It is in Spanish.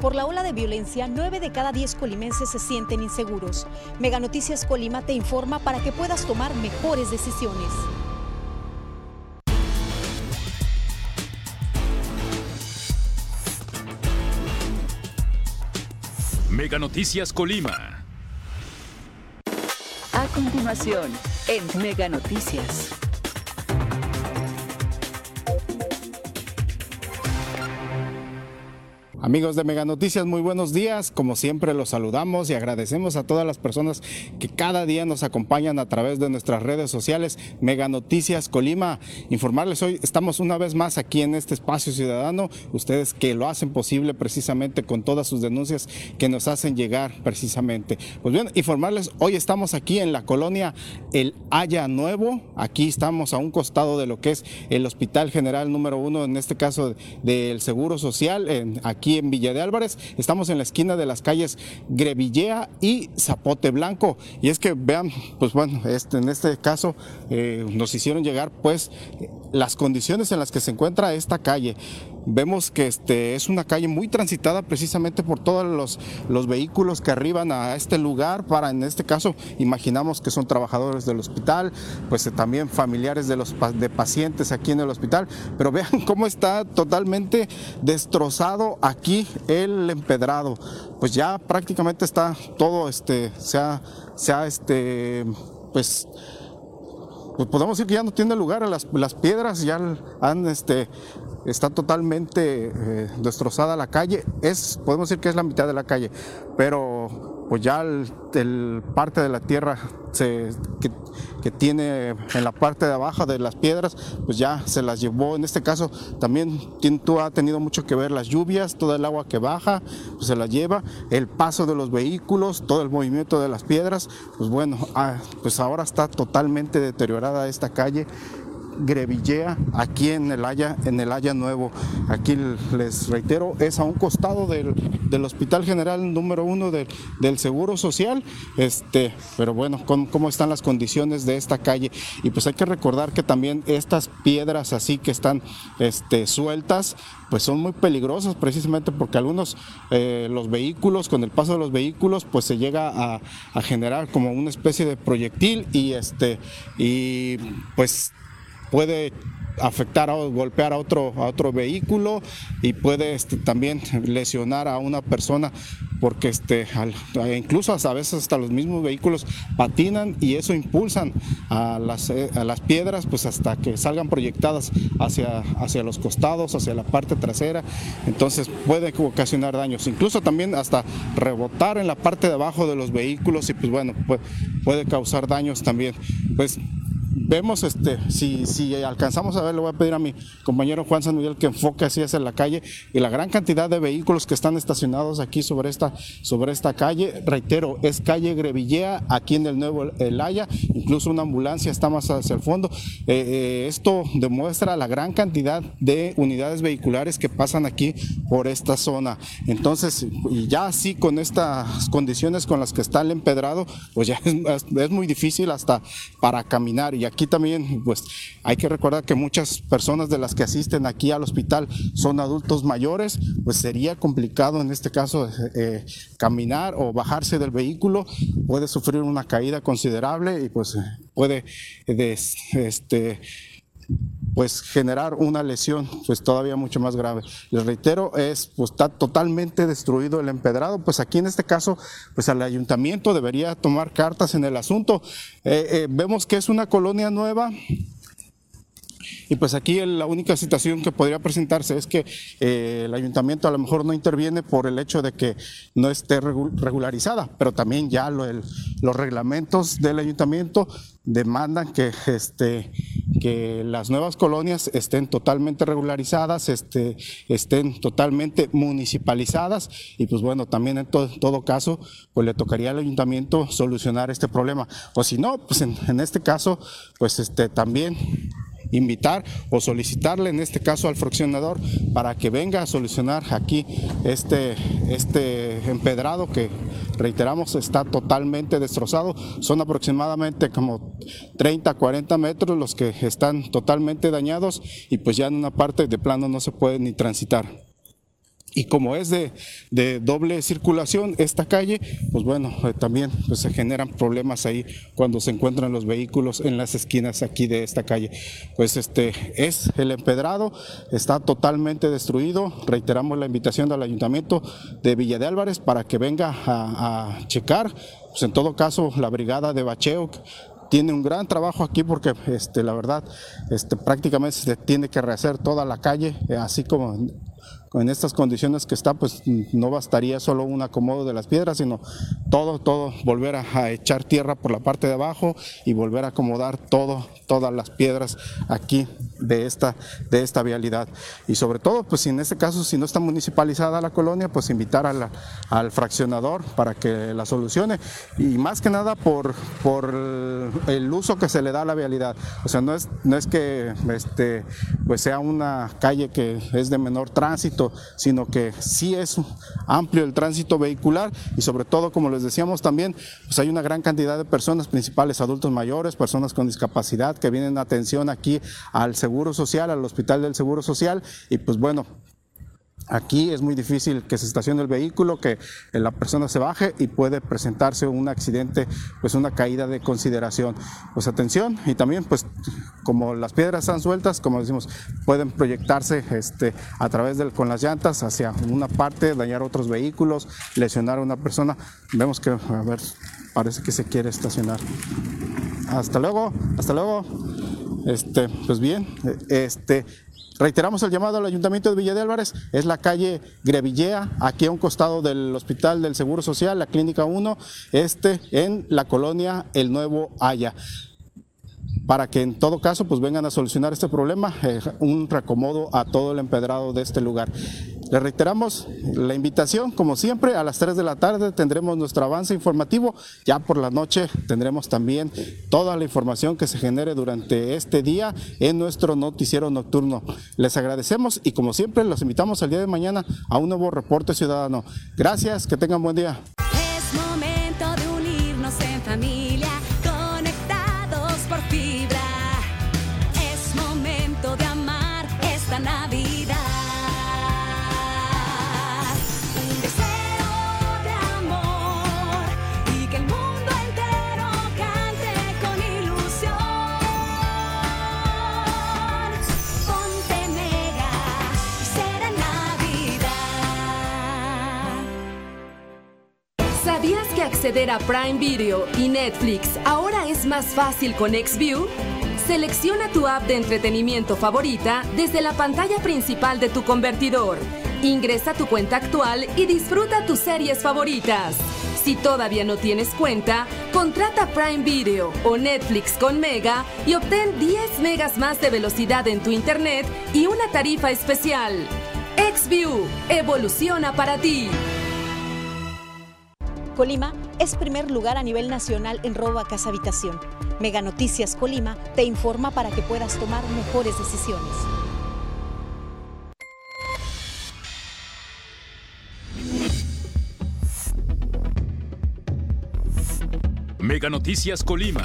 Por la ola de violencia, 9 de cada 10 colimenses se sienten inseguros. Mega Noticias Colima te informa para que puedas tomar mejores decisiones. Mega Noticias Colima. A continuación, en Mega Noticias. Amigos de Mega Noticias, muy buenos días. Como siempre los saludamos y agradecemos a todas las personas que cada día nos acompañan a través de nuestras redes sociales Mega Noticias Colima. Informarles hoy, estamos una vez más aquí en este espacio ciudadano, ustedes que lo hacen posible precisamente con todas sus denuncias que nos hacen llegar precisamente. Pues bien, informarles, hoy estamos aquí en la colonia El Haya Nuevo, aquí estamos a un costado de lo que es el Hospital General número uno, en este caso del Seguro Social, aquí en Villa de Álvarez. Estamos en la esquina de las calles Grevillea y Zapote Blanco. Y es que vean, pues bueno, este, en este caso eh, nos hicieron llegar pues las condiciones en las que se encuentra esta calle. Vemos que este, es una calle muy transitada precisamente por todos los, los vehículos que arriban a este lugar para, en este caso, imaginamos que son trabajadores del hospital, pues eh, también familiares de los de pacientes aquí en el hospital, pero vean cómo está totalmente destrozado aquí el empedrado. Pues ya prácticamente está todo este se ha, este pues pues podemos decir que ya no tiene lugar, las, las piedras ya han, este, está totalmente eh, destrozada la calle, es, podemos decir que es la mitad de la calle, pero pues ya el, parte de la tierra que, tiene en la parte de abajo de las piedras, pues ya se las llevó, en este caso también tú ha tenido mucho que ver las lluvias, todo el agua que baja, pues se las lleva, el paso de los vehículos, todo el movimiento de las piedras, pues bueno, ah, pues ahora está totalmente deteriorada esta calle. Grevillea aquí en el Haya, en el Haya Nuevo. Aquí les reitero, es a un costado del, del Hospital General número uno del, del Seguro Social. Este, pero bueno, con- cómo están las condiciones de esta calle. Y pues hay que recordar que también estas piedras así que están este, sueltas, pues son muy peligrosas precisamente porque algunos eh, los vehículos, con el paso de los vehículos, pues se llega a, a generar como una especie de proyectil y este, y pues puede afectar o golpear a otro, a otro vehículo y puede este, también lesionar a una persona porque este, incluso a veces hasta los mismos vehículos patinan y eso impulsan a las, eh, a las piedras pues hasta que salgan proyectadas hacia, hacia los costados, hacia la parte trasera, entonces puede ocasionar daños, incluso también hasta rebotar en la parte de abajo de los vehículos y pues bueno, puede, puede causar daños también. Pues vemos este si, si alcanzamos a ver le voy a pedir a mi compañero Juan San Miguel que enfoque así hacia la calle y la gran cantidad de vehículos que están estacionados aquí sobre esta sobre esta calle. Reitero es calle Grevillea aquí en el nuevo El Haya incluso una ambulancia está más hacia el fondo. Eh, eh, esto demuestra la gran cantidad de unidades vehiculares que pasan aquí por esta zona. Entonces ya así con estas condiciones con las que está el empedrado pues ya es muy difícil hasta para caminar y aquí también pues hay que recordar que muchas personas de las que asisten aquí al hospital son adultos mayores pues sería complicado en este caso eh, caminar o bajarse del vehículo puede sufrir una caída considerable y pues puede des- este pues generar una lesión pues todavía mucho más grave. Les reitero, es pues está totalmente destruido el empedrado, pues aquí en este caso pues el ayuntamiento debería tomar cartas en el asunto. Eh, eh, vemos que es una colonia nueva, y pues aquí la única situación que podría presentarse es que eh, el ayuntamiento a lo mejor no interviene por el hecho de que no esté regu- regularizada, pero también ya los reglamentos del ayuntamiento demandan que, este, que las nuevas colonias estén totalmente regularizadas, este, estén totalmente municipalizadas y pues bueno, también en to- todo caso pues le tocaría al ayuntamiento solucionar este problema. O si no, pues en, en este caso pues este, también invitar o solicitarle en este caso al fraccionador para que venga a solucionar aquí este, este empedrado que reiteramos está totalmente destrozado. Son aproximadamente como 30, 40 metros los que están totalmente dañados y pues ya en una parte de plano no se puede ni transitar. Y como es de, de, doble circulación esta calle, pues bueno, eh, también pues se generan problemas ahí cuando se encuentran los vehículos en las esquinas aquí de esta calle. Pues este es el empedrado, está totalmente destruido. Reiteramos la invitación al ayuntamiento de Villa de Álvarez para que venga a, a checar. Pues en todo caso, la brigada de bacheo tiene un gran trabajo aquí porque este, la verdad este, prácticamente se tiene que rehacer toda la calle, eh, así como en estas condiciones que está, pues no bastaría solo un acomodo de las piedras, sino todo, todo, volver a, echar tierra por la parte de abajo y volver a acomodar todo, todas las piedras aquí de esta, de esta vialidad. Y sobre todo, pues en este caso, si no está municipalizada la colonia, pues invitar al fraccionador para que la solucione. Y más que nada por, por el uso que se le da a la vialidad. O sea, no es, no es que este, pues sea una calle que es de menor tránsito, sino que sí es amplio el tránsito vehicular y sobre todo, como les decíamos también, pues hay una gran cantidad de personas, principales adultos mayores, personas con discapacidad que vienen a atención aquí al Seguro Social, al Hospital del Seguro Social y pues bueno, Aquí es muy difícil que se estacione el vehículo, que la persona se baje y puede presentarse un accidente, pues una caída de consideración. Pues atención y también pues como las piedras están sueltas, como decimos, pueden proyectarse este, a través de con las llantas hacia una parte, dañar otros vehículos, lesionar a una persona. Vemos que, a ver, parece que se quiere estacionar. Hasta luego, hasta luego. Este, pues bien, este, Reiteramos el llamado al Ayuntamiento de Villa de Álvarez, es la calle Grevillea, aquí a un costado del Hospital del Seguro Social, la Clínica 1, este en la colonia El Nuevo Haya para que en todo caso pues vengan a solucionar este problema, eh, un reacomodo a todo el empedrado de este lugar. Le reiteramos la invitación, como siempre, a las 3 de la tarde tendremos nuestro avance informativo. Ya por la noche tendremos también toda la información que se genere durante este día en nuestro noticiero nocturno. Les agradecemos y como siempre los invitamos al día de mañana a un nuevo reporte ciudadano. Gracias, que tengan buen día. ¿Sabías que acceder a Prime Video y Netflix ahora es más fácil con XView? Selecciona tu app de entretenimiento favorita desde la pantalla principal de tu convertidor. Ingresa tu cuenta actual y disfruta tus series favoritas. Si todavía no tienes cuenta, contrata Prime Video o Netflix con Mega y obtén 10 megas más de velocidad en tu internet y una tarifa especial. XView, evoluciona para ti. Colima es primer lugar a nivel nacional en robo a casa habitación. Mega Noticias Colima te informa para que puedas tomar mejores decisiones. Mega Noticias Colima.